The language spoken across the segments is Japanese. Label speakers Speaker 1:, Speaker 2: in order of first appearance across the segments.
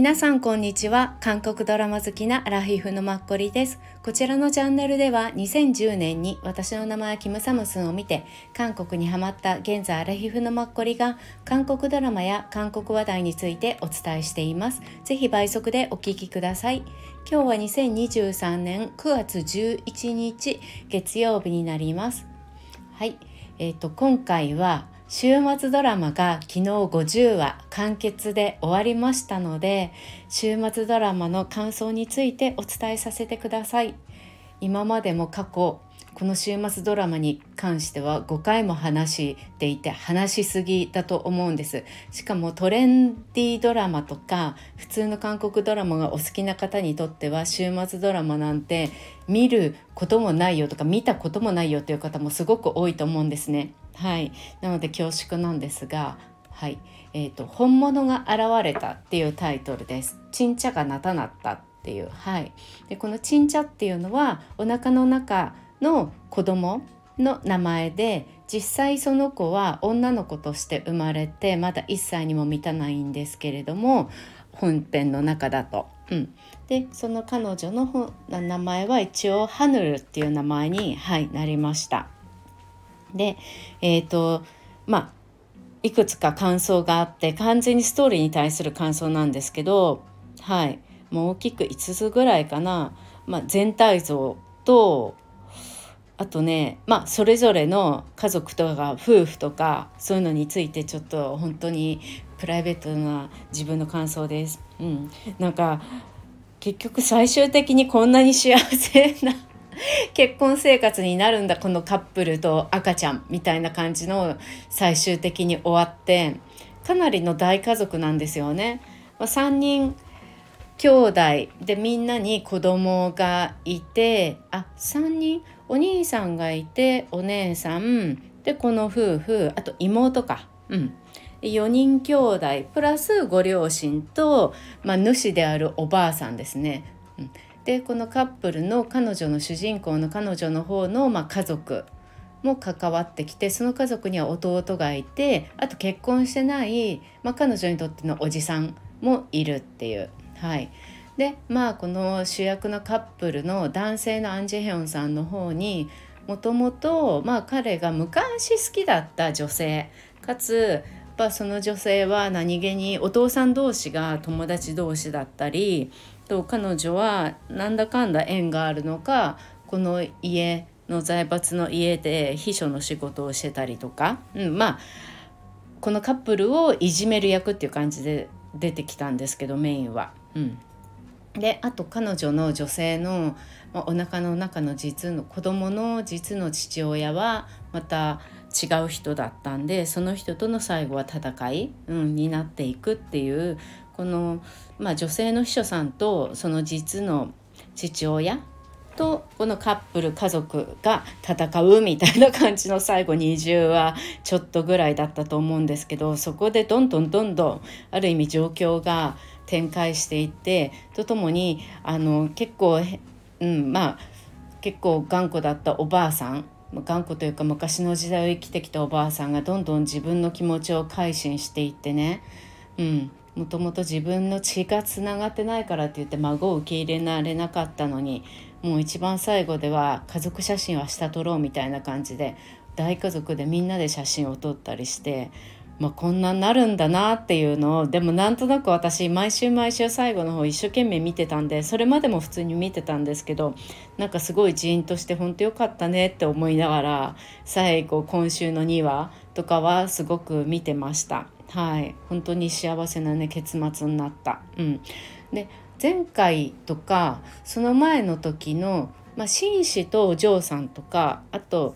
Speaker 1: 皆さんこんにちは。韓国ドラマ好きなラフィフのマッコリです。こちらのチャンネルでは2010年に私の名前はキムサムスンを見て韓国にハマった現在アラフィフのマッコリが韓国ドラマや韓国話題についてお伝えしています。ぜひ倍速でお聞きください。今日は2023年9月11日月曜日になります。はい。えーと今回は週末ドラマが昨日50話完結で終わりましたので週末ドラマの感想についてお伝えさせてください。今までも過去この週末ドラマに関しては5回も話していて話しすぎだと思うんです。しかもトレンディードラマとか普通の韓国ドラマがお好きな方にとっては週末ドラマなんて見ることもないよとか見たこともないよという方もすごく多いと思うんですね。はいなので恐縮なんですがはいえーと、本物が現れたっていうタイトルです。ちんちゃがなたなったっていう。はい。でこのちんちゃっていうのはお腹の中の子供の名前で実際その子は女の子として生まれてまだ1歳にも満たないんですけれども本編の中だと。うん、でその彼女の名前は一応ハヌルっていう名前に、はい、なりました。でえっ、ー、とまあいくつか感想があって完全にストーリーに対する感想なんですけどはいもう大きく5つぐらいかな、まあ、全体像とあとねまあそれぞれの家族とか夫婦とかそういうのについてちょっと本当にプライベートな自分の感想です。うん、なんか結局最終的にこんなに幸せな 結婚生活になるんだこのカップルと赤ちゃんみたいな感じの最終的に終わってかなりの大家族なんですよね。ま、3人兄弟でみんなに子供がいてあ3人お兄さんがいてお姉さんでこの夫婦あと妹かうん4人兄弟プラスご両親と、まあ、主であるおばあさんですね。うん、でこのカップルの彼女の主人公の彼女の方の、まあ、家族も関わってきてその家族には弟がいてあと結婚してない、まあ、彼女にとってのおじさんもいるっていう。はい、でまあこの主役のカップルの男性のアン・ジェヒョンさんの方にもともと彼が昔好きだった女性かつその女性は何気にお父さん同士が友達同士だったりと彼女はなんだかんだ縁があるのかこの家の財閥の家で秘書の仕事をしてたりとか、うん、まあこのカップルをいじめる役っていう感じで出てきたんですけどメインは。うん、であと彼女の女性の、まあ、お腹の中の実の子供の実の父親はまた違う人だったんでその人との最後は戦い、うん、になっていくっていうこの、まあ、女性の秘書さんとその実の父親とこのカップル家族が戦うみたいな感じの最後20はちょっとぐらいだったと思うんですけどそこでどんどんどんどんある意味状況が展開していってとともにあの結構、うん、まあ結構頑固だったおばあさん頑固というか昔の時代を生きてきたおばあさんがどんどん自分の気持ちを改心していってね、うん、もともと自分の血がつながってないからって言って孫を受け入れられなかったのにもう一番最後では家族写真は下撮ろうみたいな感じで大家族でみんなで写真を撮ったりしてまあ、こんなになるんだなっていうのをでもなんとなく私毎週毎週最後の方一生懸命見てたんでそれまでも普通に見てたんですけどなんかすごいジーンとして本当よかったねって思いながら最後今週の2話とかはすごく見てました。はい。本当に幸せなね結末になった。うん、で前回とかその前の時の、まあ、紳士とお嬢さんとかあと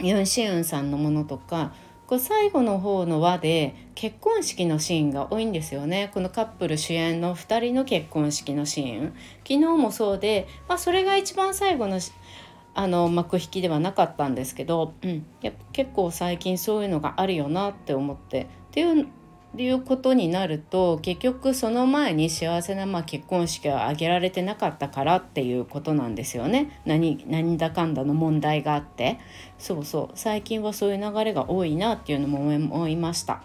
Speaker 1: ユン・シウンさんのものとかこう最後の方の輪で結婚式のシーンが多いんですよね。このカップル主演の2人の結婚式のシーン。昨日もそうで、まあ、それが一番最後のあの幕引きではなかったんですけど、うん、や結構最近そういうのがあるよなって思ってっていういうことになると結局その前に幸せなまあ結婚式を挙げられてなかったからっていうことなんですよね。何何だかんだの問題があって。そうそう。最近はそういう流れが多いなっていうのも思いました。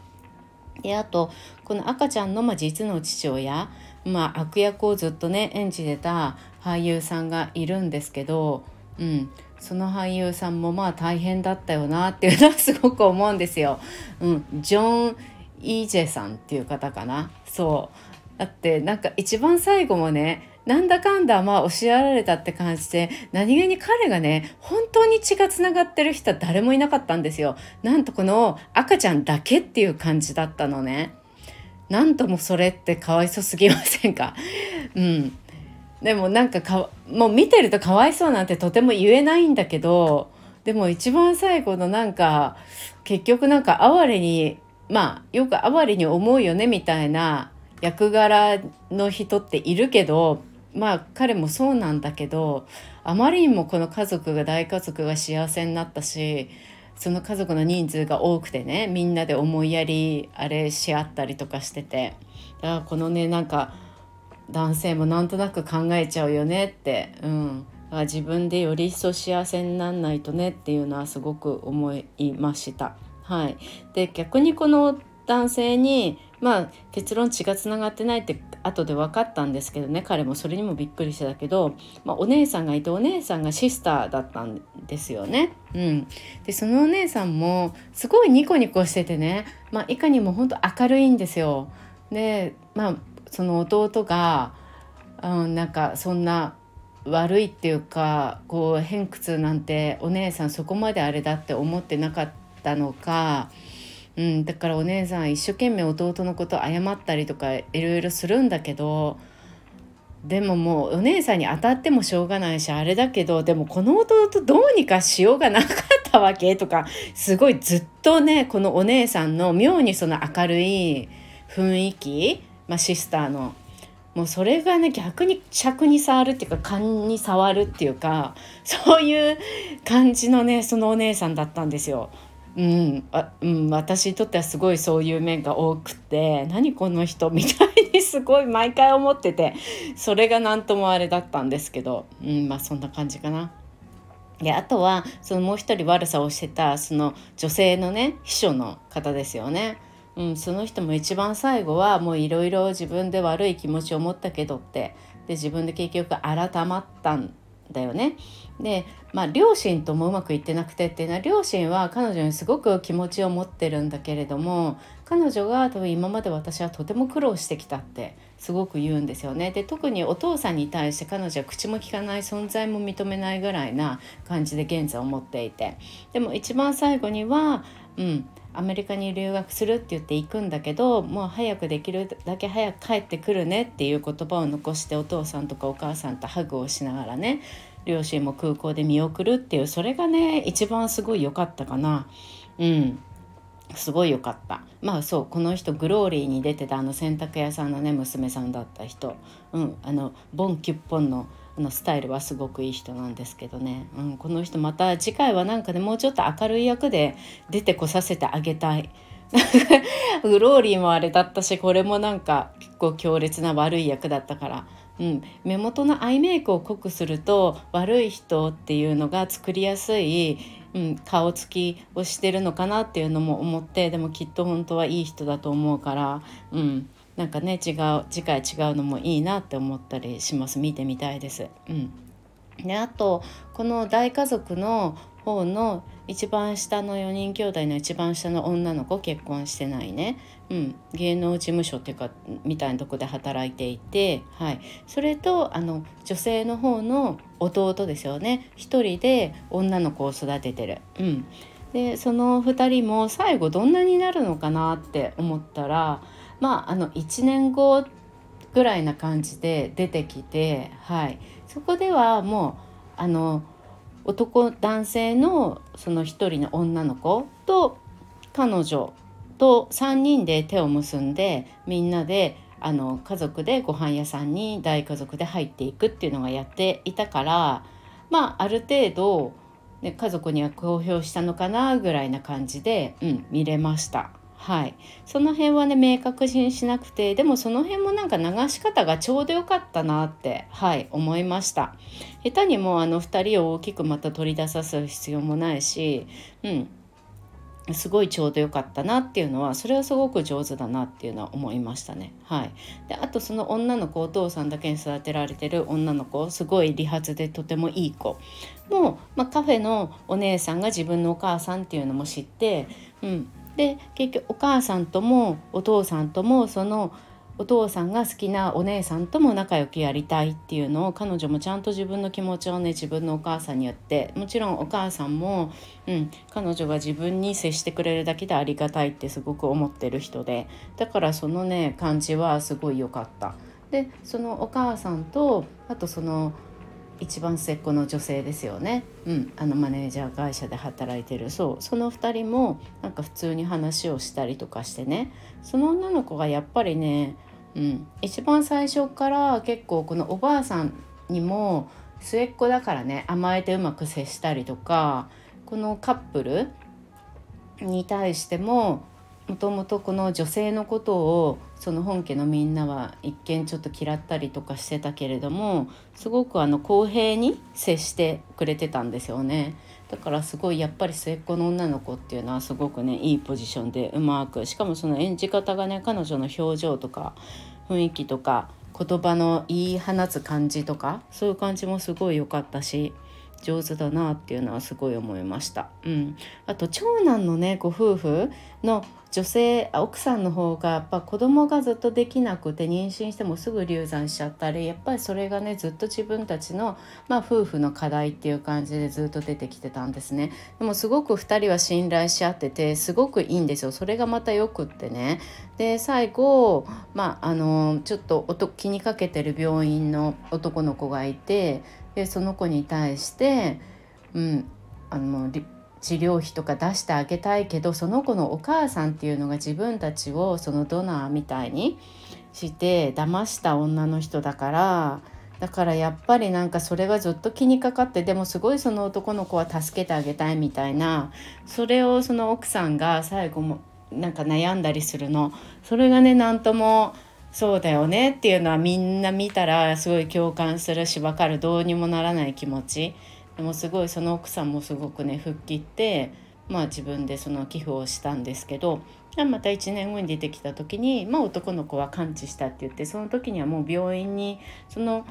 Speaker 1: であとこの赤ちゃんのまあ実の父親、まあ、悪役をずっとね演じてた俳優さんがいるんですけど、うん、その俳優さんもまあ大変だったよなっていうのはすごく思うんですよ。うん、ジョン・イージェさんっていう方かなそうだってなんか一番最後もねなんだかんだまあ教えられたって感じで何気に彼がね本当に血がつながってる人は誰もいなかったんですよ。なんとこの赤ちゃんだけっていう感じだったのね。なんともそれってかわいそすぎませんか？うんでもなんかかもう見てるとかわいそうなんてとても言えないんだけどでも一番最後のなんか結局なんか哀れにまあよく哀れに思うよねみたいな役柄の人っているけどまあ彼もそうなんだけどあまりにもこの家族が大家族が幸せになったしその家族の人数が多くてねみんなで思いやりあれし合ったりとかしててだからこのねなんか男性もなんとなく考えちゃうよねって、うん、自分でより一層幸せになんないとねっていうのはすごく思いました。はい、で逆にこの男性にまあ結論血がつながってないって後で分かったんですけどね彼もそれにもびっくりしてたけど、まあ、お姉さんがいてお姉さんがシスターだったんですよね。うん、でそのお姉さんもすごいニコニコしててね、まあ、いかにも本当明るいんですよ。でまあその弟が、うん、なんかそんな悪いっていうかこう偏屈なんてお姉さんそこまであれだって思ってなかったのか。うん、だからお姉さん一生懸命弟のこと謝ったりとかいろいろするんだけどでももうお姉さんに当たってもしょうがないしあれだけどでもこの弟どうにかしようがなかったわけとかすごいずっとねこのお姉さんの妙にその明るい雰囲気、まあ、シスターのもうそれがね逆に尺に触るっていうか勘に触るっていうかそういう感じのねそのお姉さんだったんですよ。うんあうん、私にとってはすごいそういう面が多くて何この人みたいにすごい毎回思っててそれが何ともあれだったんですけど、うん、まあそんな感じかな。であとはそのもう一人悪さをしてたその女性のね秘書の方ですよね。うん、その人も一番最後はもういろいろ自分で悪い気持ちを持ったけどってで自分で結局改まったんだよね。でまあ両親ともうまくいってなくてっていうのは両親は彼女にすごく気持ちを持ってるんだけれども彼女が多分今まで私はとても苦労してきたってすごく言うんですよね。で特にお父さんに対して彼女は口も聞かない存在も認めないぐらいな感じで現在を持っていてでも一番最後にはうんアメリカに留学するって言って行くんだけどもう早くできるだけ早く帰ってくるねっていう言葉を残してお父さんとかお母さんとハグをしながらね両親も空港で見送るっていうそれがね一番すごい良かったかな。うん。すごい良かった。まあそうこの人グローリーに出てたあの洗濯屋さんのね娘さんだった人。うん。あのボンキュッポンののスタイルはすごくいい人なんですけどね、うん、この人また次回はなんかねもうちょっと明るい役で出てこさせてあげたい。グローリーもあれだったしこれもなんか結構強烈な悪い役だったから。うん、目元のアイメイクを濃くすると悪い人っていうのが作りやすい、うん、顔つきをしてるのかなっていうのも思ってでもきっと本当はいい人だと思うから、うん、なんかね違う次回違うのもいいなって思ったりします。見てみたいです。うん、であとこの大家族の方の一番下の4人兄弟の一番下の女の子結婚してないね、うん、芸能事務所っていうかみたいなとこで働いていて、はい、それとあの女性の方の弟ですよね。一人で女の子を育ててる。うん。でその2人も最後どんなになるのかなって思ったらまああの1年後ぐらいな感じで出てきて、はい、そこではもうあの男男性のその一人の女の子と彼女と3人で手を結んでみんなであの家族でご飯屋さんに大家族で入っていくっていうのがやっていたからまあある程度、ね、家族には公表したのかなぐらいな感じで、うん、見れました。はい、その辺はね明確にしなくてでもその辺もなんか流し方がちょうどよかったなってはい思いました。下手にもうあの2人を大きくまた取り出さす必要もないしうん。すごいちょうどよかったなっていうのはそれはすごく上手だなっていうのは思いましたね。はい、であとその女の子お父さんだけに育てられてる女の子すごい理髪でとてもいい子。もう、まあ、カフェのお姉さんが自分のお母さんっていうのも知って、うん、で結局お母さんともお父さんともそのお父さんが好きなお姉さんとも仲良くやりたいっていうのを彼女もちゃんと自分の気持ちをね自分のお母さんに言ってもちろんお母さんも、うん、彼女が自分に接してくれるだけでありがたいってすごく思ってる人でだからそのね感じはすごい良かった。でそのお母さんとあとその一番末っ子の女性ですよね、うん、あのマネージャー会社で働いてる。そう。その2人もなんか普通に話をしたりとかしてね。その女の子がやっぱりねうん、一番最初から結構このおばあさんにも末っ子だからね甘えてうまく接したりとかこのカップルに対してももともとこの女性のことをその本家のみんなは一見ちょっと嫌ったりとかしてたけれどもすごくあの公平に接してくれてたんですよね。だからすごいやっぱり末っ子の女の子っていうのはすごくねいいポジションでうまくしかもその演じ方がね彼女の表情とか雰囲気とか言葉の言い放つ感じとかそういう感じもすごい良かったし上手だなっていうのはすごい思いました。うん、あと長男のねご夫婦の女性奥さんの方がやっぱ子供がずっとできなくて妊娠してもすぐ流産しちゃったりやっぱりそれがねずっと自分たちの、まあ、夫婦の課題っていう感じでずっと出てきてたんですね。でもすごく2人は信頼し合っててすごくいいんですよ。それがまたよくってね。で最後まああのちょっと気にかけてる病院の男の子がいてでその子に対してうんあの治療費とか出してあげたいけどその子のお母さんっていうのが自分たちをそのドナーみたいにして騙した女の人だからだからやっぱりなんかそれがずっと気にかかってでもすごいその男の子は助けてあげたいみたいなそれをその奥さんが最後もなんか悩んだりするの。それがね何ともそうだよねっていうのはみんな見たらすごい共感するし分かる。どうにもならない気持ち。でもすごいその奥さんもすごくね吹っ切ってまあ自分でその寄付をしたんですけどまた1年後に出てきた時に、まあ、男の子は完治したって言ってその時にはもう病院にその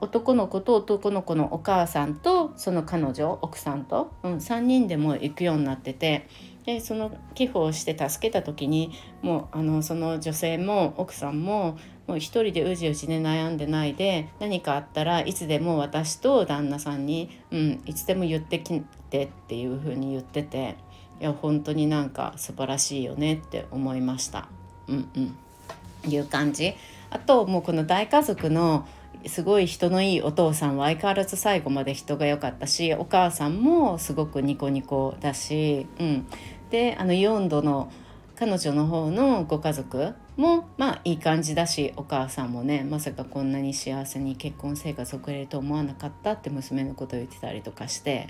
Speaker 1: 男の子と男の子のお母さんとその彼女奥さんと、うん、3人でも行くようになっててでその寄付をして助けた時にもうあのその女性も奥さんももう一人でうじうじで悩んでないで何かあったらいつでも私と旦那さんに、うん、いつでも言ってきてっていう風に言ってていや本当になんか素晴らしいよねって思いました。うんうん、いう感じ。あともうこの大家族のすごい人のいいお父さんは相変わらず最後まで人が良かったしお母さんもすごくニコニコだし、うん、であの4度の彼女の方のご家族もまあいい感じだしお母さんもねまさかこんなに幸せに結婚生活を送れると思わなかったって娘のことを言ってたりとかして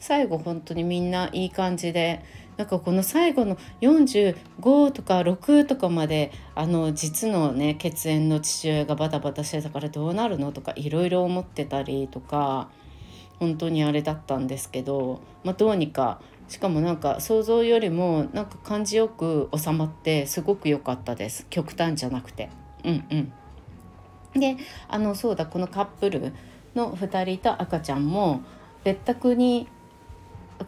Speaker 1: 最後本当にみんないい感じでなんかこの最後の45とか6とかまであの実のね血縁の父親がバタバタしてたからどうなるのとかいろいろ思ってたりとか本当にあれだったんですけど、まあ、どうにかしかもなんか想像よりもなんか感じよく収まってすごく良かったです。極端じゃなくて。うんうん。であのそうだこのカップルの2人と赤ちゃんも別宅に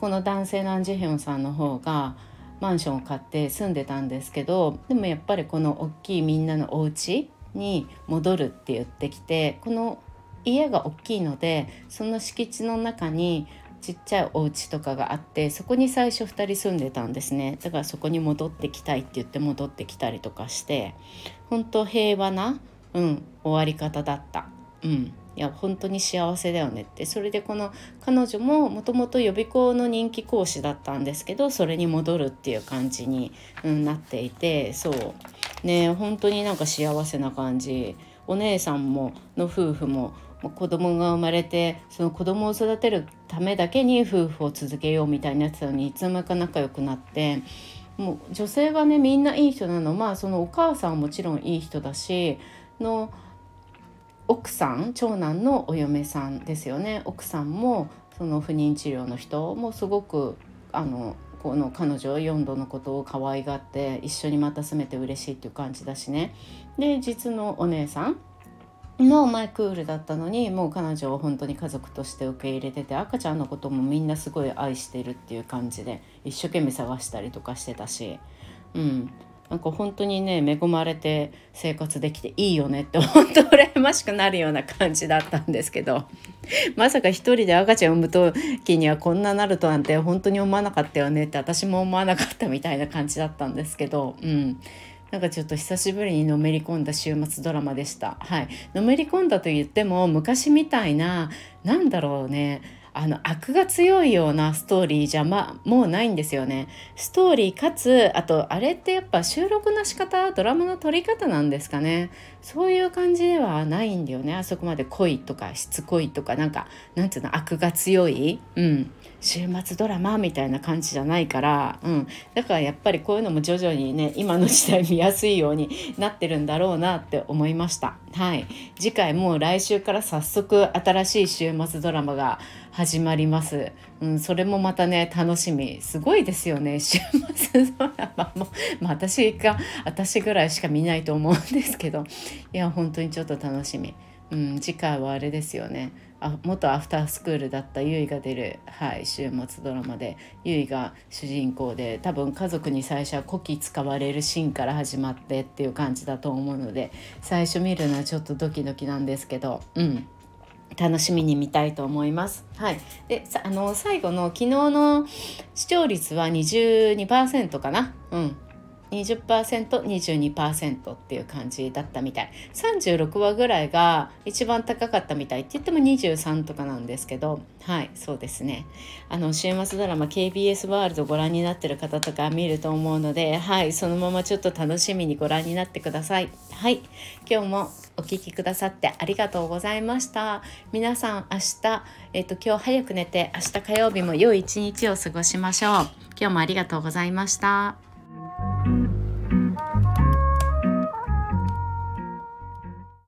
Speaker 1: この男性のアン・ジヘョンさんの方がマンションを買って住んでたんですけどでもやっぱりこの大きいみんなのお家に戻るって言ってきてこの家が大きいのでその敷地の中にちっちゃいお家とかがあってそこに最初2人住んでたんですね。だからそこに戻ってきたいって言って戻ってきたりとかして本当平和な、うん、終わり方だった。うん。いや本当に幸せだよねって。それでこの彼女ももともと予備校の人気講師だったんですけどそれに戻るっていう感じに、うん、なっていてそう。ね本当になんか幸せな感じ。お姉さんもの夫婦も子供が生まれてその子供を育てるためだけに夫婦を続けようみたいなやつなのにいつの間にか仲良くなってもう女性がねみんないい人なの。まあそのお母さんはもちろんいい人だしの奥さん長男のお嫁さんですよね。奥さんもその不妊治療の人もすごくあのこの彼女4度のことを可愛がって一緒にまた住めて嬉しいっていう感じだしね。で実のお姉さんの前クールだったのにもう彼女を本当に家族として受け入れてて赤ちゃんのこともみんなすごい愛してるっていう感じで一生懸命探したりとかしてたしうん。なんか本当にね恵まれて生活できていいよねって本当羨ましくなるような感じだったんですけどまさか一人で赤ちゃん産む時にはこんななるとなんて本当に思わなかったよねって私も思わなかったみたいな感じだったんですけどうん。なんかちょっと久しぶりにのめり込んだ週末ドラマでした。はい、のめり込んだと言っても昔みたいななんだろうね。あの悪が強いようなストーリーじゃまもうないんですよね。ストーリーかつあとあれってやっぱ収録の仕方ドラマの撮り方なんですかね。そういう感じではないんだよね。あそこまで濃いとかしつこいとかなんかなんていうの悪が強い、うん、週末ドラマみたいな感じじゃないから、うん、だからやっぱりこういうのも徐々にね今の時代見やすいようになってるんだろうなって思いました。はい、次回もう来週から早速新しい週末ドラマが始まります。うん、それもまたね楽しみすごいですよね 週末ドラマも、まあ、私が私ぐらいしか見ないと思うんですけどいや本当にちょっと楽しみ。うん、次回はあれですよねあ元アフタースクールだったゆいが出る、はい、週末ドラマでゆいが主人公で多分家族に最初は古希使われるシーンから始まってっていう感じだと思うので最初見るのはちょっとドキドキなんですけどうん楽しみに見たいと思います。はい、であの最後の昨日の視聴率は22%かな？うん 20%22% っていう感じだったみたい。36話ぐらいが一番高かったみたいって言っても23とかなんですけど。はいそうですね。あの週末ドラマ KBS ワールドご覧になってる方とか見ると思うのではいそのままちょっと楽しみにご覧になってください。はい今日もお聴きくださってありがとうございました。皆さん明日えっ、と今日早く寝て明日火曜日も良い一日を過ごしましょう。今日もありがとうございました。Thank you.